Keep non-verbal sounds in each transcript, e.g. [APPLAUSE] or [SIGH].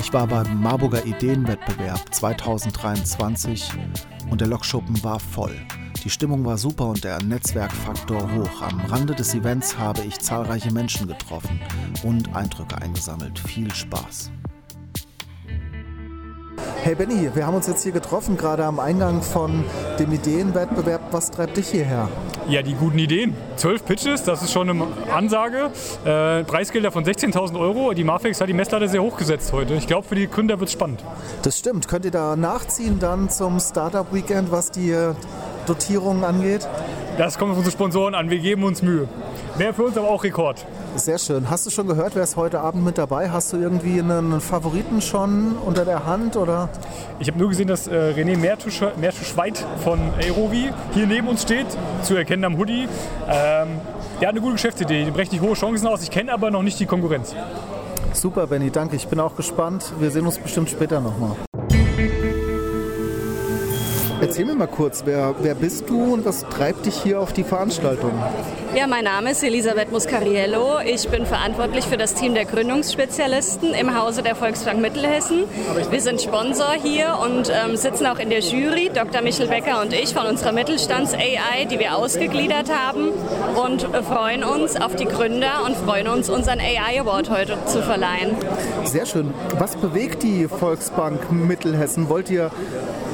Ich war beim Marburger Ideenwettbewerb 2023 und der Lokschuppen war voll. Die Stimmung war super und der Netzwerkfaktor hoch. Am Rande des Events habe ich zahlreiche Menschen getroffen und Eindrücke eingesammelt. Viel Spaß. Hey Benny, wir haben uns jetzt hier getroffen, gerade am Eingang von dem Ideenwettbewerb. Was treibt dich hierher? Ja, die guten Ideen. Zwölf Pitches, das ist schon eine Ansage. Äh, Preisgelder von 16.000 Euro. Die Marfix hat die Messlatte sehr hoch gesetzt heute. Ich glaube, für die Gründer wird es spannend. Das stimmt. Könnt ihr da nachziehen dann zum Startup Weekend, was die Dotierungen angeht? Das kommt auf unsere Sponsoren an. Wir geben uns Mühe. Wäre für uns aber auch Rekord. Sehr schön. Hast du schon gehört, wer ist heute Abend mit dabei? Hast du irgendwie einen Favoriten schon unter der Hand? Oder? Ich habe nur gesehen, dass äh, René Meertusch-Weit von Aerovi hier neben uns steht, zu erkennen am Hoodie. Ähm, der hat eine gute Geschäftsidee, der richtig hohe Chancen aus. Ich kenne aber noch nicht die Konkurrenz. Super, Benny, danke. Ich bin auch gespannt. Wir sehen uns bestimmt später nochmal. Erzähl mir mal kurz, wer, wer bist du und was treibt dich hier auf die Veranstaltung? Ja, mein Name ist Elisabeth Muscariello. Ich bin verantwortlich für das Team der Gründungsspezialisten im Hause der Volksbank Mittelhessen. Wir sind Sponsor hier und ähm, sitzen auch in der Jury, Dr. Michel Becker und ich von unserer Mittelstands-AI, die wir ausgegliedert haben und freuen uns auf die Gründer und freuen uns, unseren AI Award heute zu verleihen. Sehr schön. Was bewegt die Volksbank Mittelhessen? Wollt ihr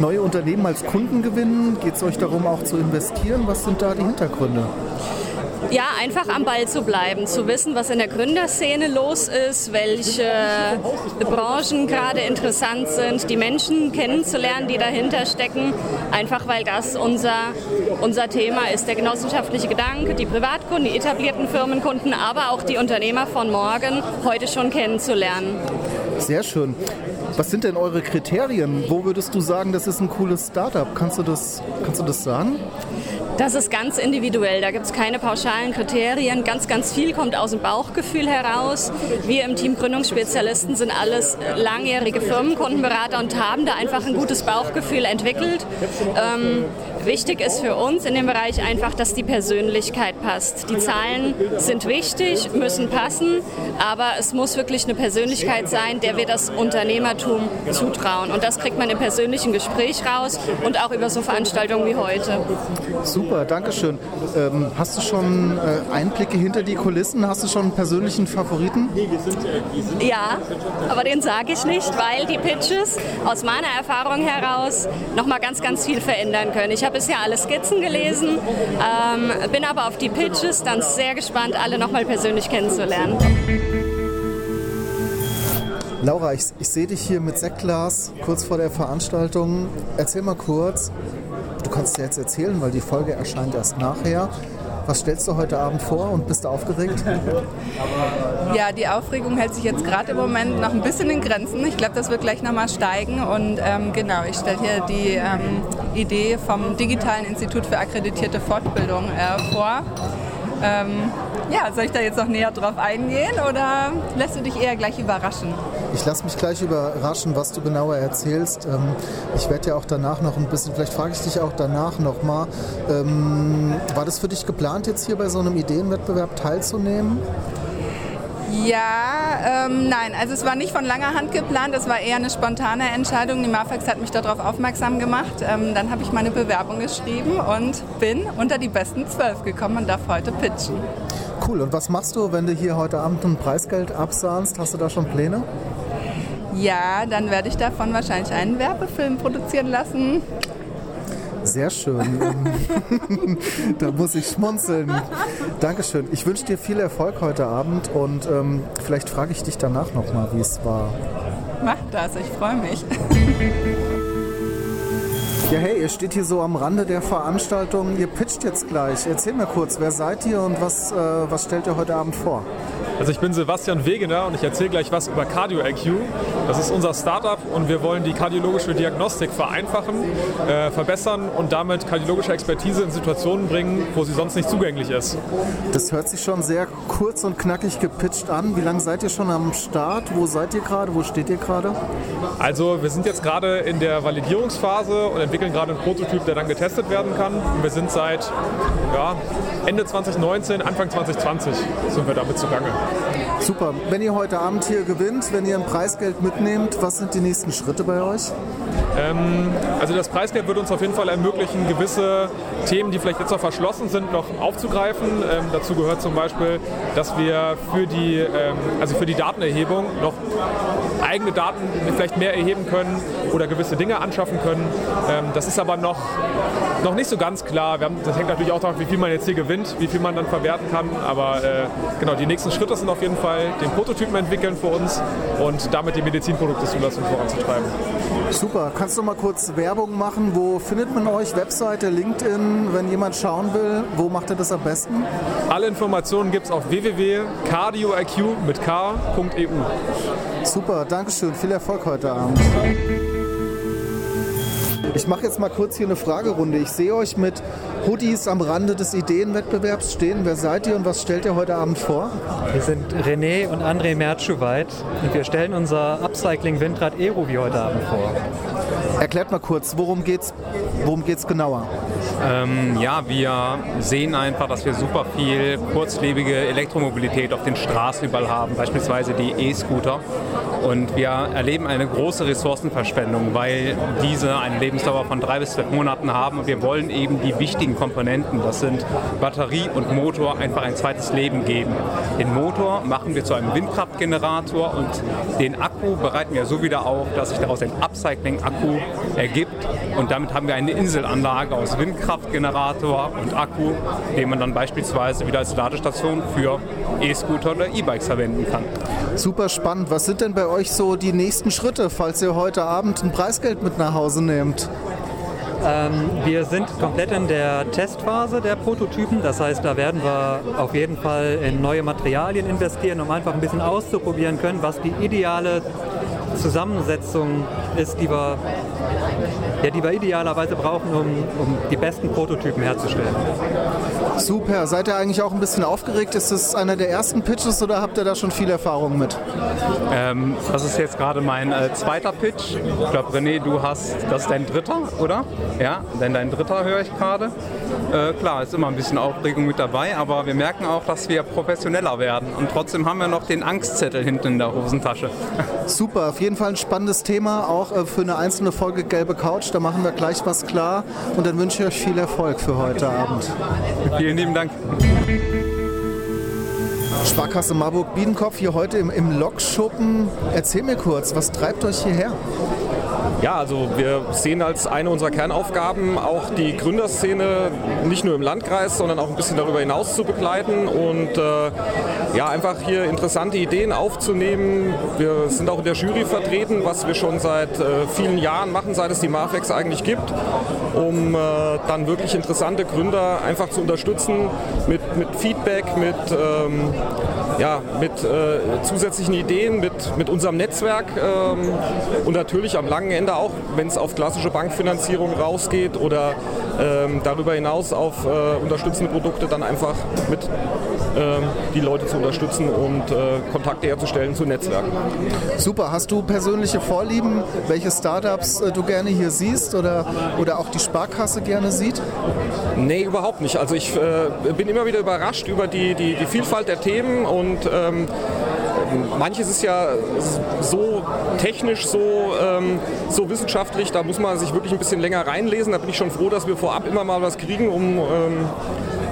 neue Unternehmen als Kunden gewinnen? Geht es euch darum, auch zu investieren? Was sind da die Hintergründe? Ja, einfach am Ball zu bleiben, zu wissen, was in der Gründerszene los ist, welche Branchen gerade interessant sind, die Menschen kennenzulernen, die dahinter stecken, einfach weil das unser, unser Thema ist. Der genossenschaftliche Gedanke, die Privatkunden, die etablierten Firmenkunden, aber auch die Unternehmer von morgen heute schon kennenzulernen. Sehr schön. Was sind denn eure Kriterien? Wo würdest du sagen, das ist ein cooles Startup? Kannst du das, kannst du das sagen? Das ist ganz individuell. Da gibt es keine pauschalen Kriterien. Ganz, ganz viel kommt aus dem Bauchgefühl heraus. Wir im Team Gründungsspezialisten sind alles langjährige Firmenkundenberater und haben da einfach ein gutes Bauchgefühl entwickelt. Ähm, Wichtig ist für uns in dem Bereich einfach, dass die Persönlichkeit passt. Die Zahlen sind wichtig, müssen passen, aber es muss wirklich eine Persönlichkeit sein, der wir das Unternehmertum zutrauen. Und das kriegt man im persönlichen Gespräch raus und auch über so Veranstaltungen wie heute. Super, danke schön. Ähm, hast du schon äh, Einblicke hinter die Kulissen? Hast du schon einen persönlichen Favoriten? Ja, aber den sage ich nicht, weil die Pitches aus meiner Erfahrung heraus nochmal ganz, ganz viel verändern können. Ich habe bisher alle Skizzen gelesen, ähm, bin aber auf die Pitches dann sehr gespannt, alle nochmal persönlich kennenzulernen. Laura, ich, ich sehe dich hier mit Sektglas kurz vor der Veranstaltung. Erzähl mal kurz, du kannst dir jetzt erzählen, weil die Folge erscheint erst nachher. Was stellst du heute Abend vor und bist du aufgeregt? Ja, die Aufregung hält sich jetzt gerade im Moment noch ein bisschen in Grenzen. Ich glaube, das wird gleich nochmal steigen. Und ähm, genau, ich stelle hier die ähm, Idee vom Digitalen Institut für akkreditierte Fortbildung äh, vor. Ähm, ja, soll ich da jetzt noch näher drauf eingehen oder lässt du dich eher gleich überraschen? Ich lasse mich gleich überraschen, was du genauer erzählst. Ähm, ich werde ja auch danach noch ein bisschen, vielleicht frage ich dich auch danach nochmal, ähm, war das für dich geplant, jetzt hier bei so einem Ideenwettbewerb teilzunehmen? Ja, ähm, nein, also es war nicht von langer Hand geplant, es war eher eine spontane Entscheidung. Die Marfax hat mich darauf aufmerksam gemacht. Ähm, dann habe ich meine Bewerbung geschrieben und bin unter die besten zwölf gekommen und darf heute pitchen. Cool, und was machst du, wenn du hier heute Abend ein Preisgeld absahnst? Hast du da schon Pläne? Ja, dann werde ich davon wahrscheinlich einen Werbefilm produzieren lassen. Sehr schön. [LAUGHS] da muss ich schmunzeln. Dankeschön. Ich wünsche dir viel Erfolg heute Abend und ähm, vielleicht frage ich dich danach nochmal, wie es war. Mach das, ich freue mich. Ja, hey, ihr steht hier so am Rande der Veranstaltung. Ihr pitcht jetzt gleich. Erzähl mir kurz, wer seid ihr und was, äh, was stellt ihr heute Abend vor? Also ich bin Sebastian Wegener und ich erzähle gleich was über Cardio IQ. Das ist unser Startup und wir wollen die kardiologische Diagnostik vereinfachen, äh, verbessern und damit kardiologische Expertise in Situationen bringen, wo sie sonst nicht zugänglich ist. Das hört sich schon sehr kurz und knackig gepitcht an. Wie lange seid ihr schon am Start? Wo seid ihr gerade? Wo steht ihr gerade? Also wir sind jetzt gerade in der Validierungsphase und entwickeln gerade einen Prototyp, der dann getestet werden kann. Wir sind seit ja, Ende 2019, Anfang 2020 sind wir damit zugange. Super. Wenn ihr heute Abend hier gewinnt, wenn ihr ein Preisgeld mitnehmt, was sind die nächsten Schritte bei euch? Ähm, also das Preisgeld wird uns auf jeden Fall ermöglichen, gewisse Themen, die vielleicht jetzt noch verschlossen sind, noch aufzugreifen. Ähm, dazu gehört zum Beispiel, dass wir für die, ähm, also für die Datenerhebung noch eigene Daten vielleicht mehr erheben können oder gewisse Dinge anschaffen können. Ähm, das ist aber noch, noch nicht so ganz klar. Haben, das hängt natürlich auch darauf, wie viel man jetzt hier gewinnt, wie viel man dann verwerten kann. Aber äh, genau, die nächsten Schritte sind auf jeden Fall den Prototypen entwickeln für uns und damit die Medizinprodukte-Zulassung voranzutreiben. Super. Kannst du mal kurz Werbung machen? Wo findet man euch? Webseite, LinkedIn, wenn jemand schauen will, wo macht ihr das am besten? Alle Informationen gibt es auf www.cardioiq mit k.eu. Super, Dankeschön. Viel Erfolg heute Abend. Ich mache jetzt mal kurz hier eine Fragerunde. Ich sehe euch mit Hoodies am Rande des Ideenwettbewerbs stehen. Wer seid ihr und was stellt ihr heute Abend vor? Wir sind René und André Mertschuweit und wir stellen unser Upcycling Windrad Aero wie heute Abend vor. Erklärt mal kurz, worum geht's, worum geht's genauer? Ähm, ja, wir sehen einfach, dass wir super viel kurzlebige Elektromobilität auf den Straßen überall haben, beispielsweise die E-Scooter. Und wir erleben eine große Ressourcenverschwendung, weil diese eine Lebensdauer von drei bis zwölf Monaten haben. Und wir wollen eben die wichtigen Komponenten, das sind Batterie und Motor, einfach ein zweites Leben geben. Den Motor machen wir zu einem Windkraftgenerator und den Akku bereiten wir so wieder auf, dass sich daraus ein Upcycling-Akku ergibt. Und damit haben wir eine Inselanlage aus Windkraftgenerator und Akku, den man dann beispielsweise wieder als Ladestation für E-Scooter oder E-Bikes verwenden kann. Super spannend. Was sind denn bei euch so die nächsten Schritte, falls ihr heute Abend ein Preisgeld mit nach Hause nehmt? Ähm, wir sind komplett in der Testphase der Prototypen. Das heißt, da werden wir auf jeden Fall in neue Materialien investieren, um einfach ein bisschen auszuprobieren können, was die ideale Zusammensetzung ist, die wir, ja, die wir idealerweise brauchen, um, um die besten Prototypen herzustellen. Super. Seid ihr eigentlich auch ein bisschen aufgeregt? Ist das einer der ersten Pitches oder habt ihr da schon viel Erfahrung mit? Ähm, das ist jetzt gerade mein äh, zweiter Pitch. Ich glaube, René, du hast, das ist dein dritter, oder? Ja, denn dein dritter höre ich gerade. Äh, klar, ist immer ein bisschen Aufregung mit dabei, aber wir merken auch, dass wir professioneller werden. Und trotzdem haben wir noch den Angstzettel hinten in der Hosentasche. [LAUGHS] Super, auf jeden Fall ein spannendes Thema, auch äh, für eine einzelne Folge Gelbe Couch. Da machen wir gleich was klar. Und dann wünsche ich euch viel Erfolg für heute Abend. Vielen lieben Dank. Sparkasse Marburg Biedenkopf hier heute im, im Lokschuppen. Erzähl mir kurz, was treibt euch hierher? Ja, also wir sehen als eine unserer Kernaufgaben auch die Gründerszene nicht nur im Landkreis, sondern auch ein bisschen darüber hinaus zu begleiten und äh, ja, einfach hier interessante Ideen aufzunehmen. Wir sind auch in der Jury vertreten, was wir schon seit äh, vielen Jahren machen, seit es die Marfex eigentlich gibt, um äh, dann wirklich interessante Gründer einfach zu unterstützen mit, mit Feedback, mit ähm, ja, mit äh, zusätzlichen Ideen, mit, mit unserem Netzwerk ähm, und natürlich am langen Ende auch, wenn es auf klassische Bankfinanzierung rausgeht oder ähm, darüber hinaus auf äh, unterstützende Produkte dann einfach mit die Leute zu unterstützen und äh, Kontakte herzustellen zu Netzwerken. Super, hast du persönliche Vorlieben, welche Startups äh, du gerne hier siehst oder, oder auch die Sparkasse gerne sieht? Nee, überhaupt nicht. Also ich äh, bin immer wieder überrascht über die, die, die Vielfalt der Themen und ähm, manches ist ja so technisch, so, ähm, so wissenschaftlich, da muss man sich wirklich ein bisschen länger reinlesen. Da bin ich schon froh, dass wir vorab immer mal was kriegen, um, ähm,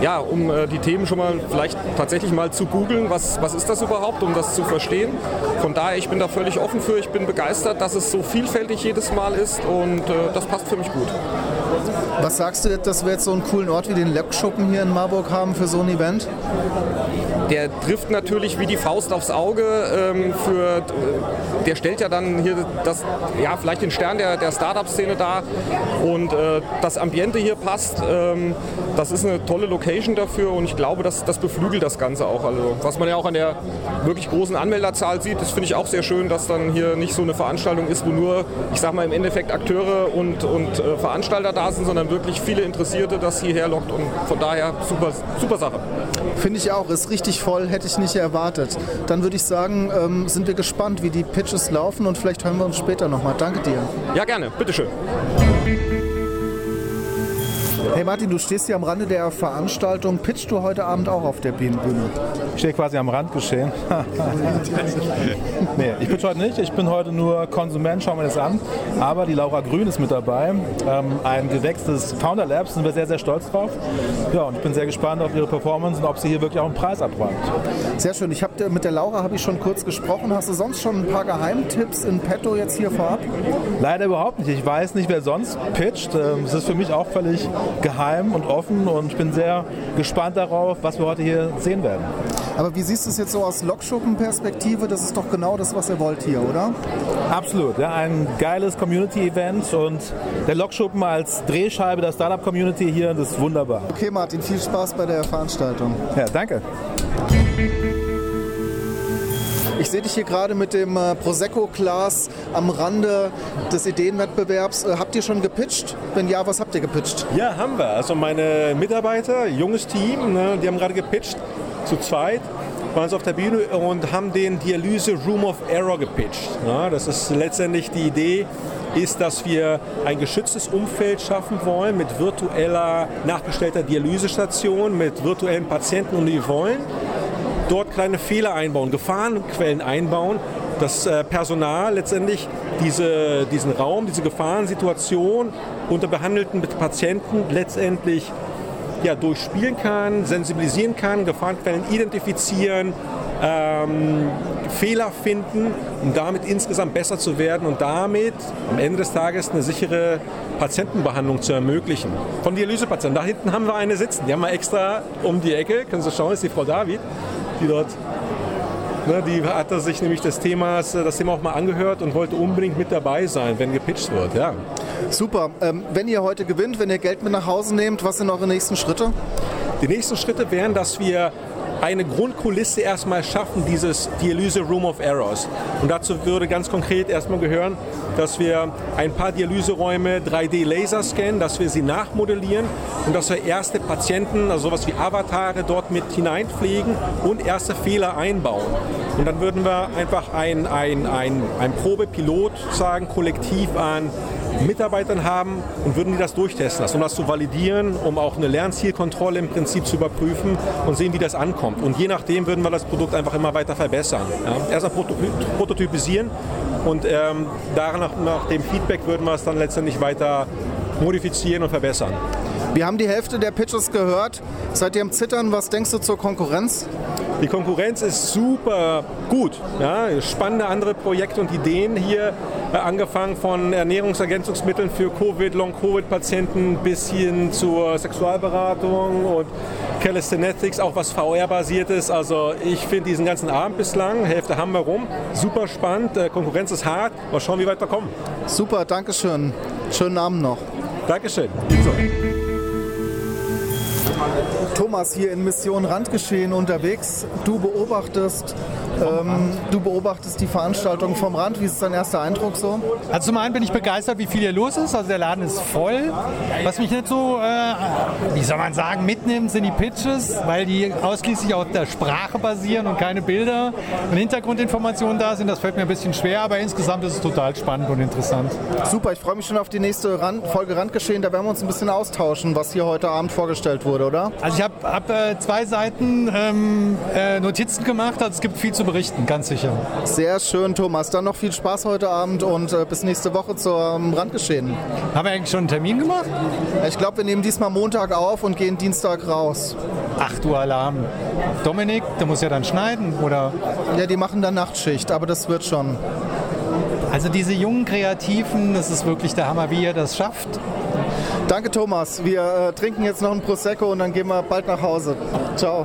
ja, um äh, die Themen schon mal vielleicht tatsächlich mal zu googeln, was, was ist das überhaupt, um das zu verstehen. Von daher, ich bin da völlig offen für, ich bin begeistert, dass es so vielfältig jedes Mal ist und äh, das passt für mich gut. Was sagst du, dass wir jetzt so einen coolen Ort wie den Lokschuppen hier in Marburg haben für so ein Event? der trifft natürlich wie die Faust aufs Auge. Ähm, für, der stellt ja dann hier das, ja, vielleicht den Stern der, der Startup-Szene dar. Und äh, das Ambiente hier passt. Ähm, das ist eine tolle Location dafür und ich glaube, das, das beflügelt das Ganze auch. Also, was man ja auch an der wirklich großen Anmelderzahl sieht, das finde ich auch sehr schön, dass dann hier nicht so eine Veranstaltung ist, wo nur, ich sag mal, im Endeffekt Akteure und, und äh, Veranstalter da sind, sondern wirklich viele Interessierte das hierher lockt und von daher super, super Sache. Finde ich auch, ist richtig voll, hätte ich nicht erwartet. Dann würde ich sagen, ähm, sind wir gespannt, wie die Pitches laufen und vielleicht hören wir uns später nochmal. Danke dir. Ja, gerne, bitteschön. Hey Martin, du stehst hier am Rande der Veranstaltung. Pitchst du heute Abend auch auf der Bühne? Ich stehe quasi am Rand geschehen. [LAUGHS] nee, ich pitch heute nicht. Ich bin heute nur Konsument, schauen wir das an. Aber die Laura Grün ist mit dabei. Ähm, ein Gewächs des Founder Labs, sind wir sehr, sehr stolz drauf. Ja, und ich bin sehr gespannt auf ihre Performance und ob sie hier wirklich auch einen Preis abräumt. Sehr schön. Ich hab, mit der Laura habe ich schon kurz gesprochen. Hast du sonst schon ein paar Geheimtipps in petto jetzt hier vorab? Leider überhaupt nicht. Ich weiß nicht, wer sonst pitcht. Ähm, es ist für mich auch völlig geheim und offen und ich bin sehr gespannt darauf, was wir heute hier sehen werden. Aber wie siehst du es jetzt so aus Lokschuppen-Perspektive? Das ist doch genau das, was ihr wollt hier, oder? Absolut, ja, ein geiles Community-Event und der Lokschuppen als Drehscheibe der Startup-Community hier, das ist wunderbar. Okay, Martin, viel Spaß bei der Veranstaltung. Ja, danke. Ich sehe dich hier gerade mit dem äh, Prosecco-Glas am Rande des Ideenwettbewerbs. Äh, habt ihr schon gepitcht? Wenn ja, was habt ihr gepitcht? Ja, haben wir. Also meine Mitarbeiter, junges Team, ne, die haben gerade gepitcht, zu zweit waren sie auf der Bühne und haben den Dialyse Room of Error gepitcht. Ja, das ist letztendlich die Idee, ist, dass wir ein geschütztes Umfeld schaffen wollen mit virtueller nachgestellter Dialysestation, mit virtuellen Patienten und die wollen dort kleine Fehler einbauen, Gefahrenquellen einbauen, dass äh, Personal letztendlich diese, diesen Raum, diese Gefahrensituation unter behandelten Patienten letztendlich ja, durchspielen kann, sensibilisieren kann, Gefahrenquellen identifizieren, ähm, Fehler finden, um damit insgesamt besser zu werden und damit am Ende des Tages eine sichere Patientenbehandlung zu ermöglichen. Von Dialysepatienten. Da hinten haben wir eine sitzen. Die haben wir extra um die Ecke. Können Sie schauen, ist die Frau David, die dort Ne, die hatte sich nämlich des Themas, das Thema auch mal angehört und wollte unbedingt mit dabei sein, wenn gepitcht wird. Ja. Super. Ähm, wenn ihr heute gewinnt, wenn ihr Geld mit nach Hause nehmt, was sind eure nächsten Schritte? Die nächsten Schritte wären, dass wir eine Grundkulisse erstmal schaffen, dieses Dialyse Room of Errors. Und dazu würde ganz konkret erstmal gehören, dass wir ein paar Dialyseräume 3D-Laser scannen, dass wir sie nachmodellieren und dass wir erste Patienten, also sowas wie Avatare, dort mit hineinpflegen und erste Fehler einbauen. Und dann würden wir einfach ein, ein, ein, ein Probepilot sagen, kollektiv an Mitarbeitern haben und würden die das durchtesten lassen, um das zu validieren, um auch eine Lernzielkontrolle im Prinzip zu überprüfen und sehen, wie das ankommt. Und je nachdem würden wir das Produkt einfach immer weiter verbessern. Ja. Erst mal prototypisieren und ähm, danach, nach dem Feedback würden wir es dann letztendlich weiter modifizieren und verbessern. Wir haben die Hälfte der Pitches gehört. Seid ihr am Zittern? Was denkst du zur Konkurrenz? Die Konkurrenz ist super gut. Ja, spannende andere Projekte und Ideen hier, äh, angefangen von Ernährungsergänzungsmitteln für Covid, Long-Covid-Patienten bis hin zur Sexualberatung und Calisthenics, auch was VR-basiert ist. Also ich finde diesen ganzen Abend bislang, Hälfte haben wir rum, super spannend. Äh, Konkurrenz ist hart. Mal schauen, wie weit wir kommen. Super, Dankeschön. Schönen Abend noch. Dankeschön. Ebenso. Thomas hier in Mission Randgeschehen unterwegs. Du beobachtest, ähm, du beobachtest die Veranstaltung vom Rand. Wie ist dein erster Eindruck so? Also zum einen bin ich begeistert, wie viel hier los ist. Also der Laden ist voll. Was mich nicht so, äh, wie soll man sagen, mitnimmt, sind die Pitches, weil die ausschließlich auf der Sprache basieren und keine Bilder und Hintergrundinformationen da sind. Das fällt mir ein bisschen schwer, aber insgesamt ist es total spannend und interessant. Super, ich freue mich schon auf die nächste Rand Folge Randgeschehen. Da werden wir uns ein bisschen austauschen, was hier heute Abend vorgestellt wurde, oder? Also ich habe hab, äh, zwei Seiten ähm, äh, Notizen gemacht, also es gibt viel zu berichten, ganz sicher. Sehr schön, Thomas. Dann noch viel Spaß heute Abend und äh, bis nächste Woche zum Randgeschehen. Haben wir eigentlich schon einen Termin gemacht? Ich glaube, wir nehmen diesmal Montag auf und gehen Dienstag raus. Ach du Alarm. Dominik, der muss ja dann schneiden, oder? Ja, die machen dann Nachtschicht, aber das wird schon. Also diese jungen Kreativen, das ist wirklich der Hammer, wie ihr das schafft Danke, Thomas. Wir äh, trinken jetzt noch ein Prosecco und dann gehen wir bald nach Hause. Ciao.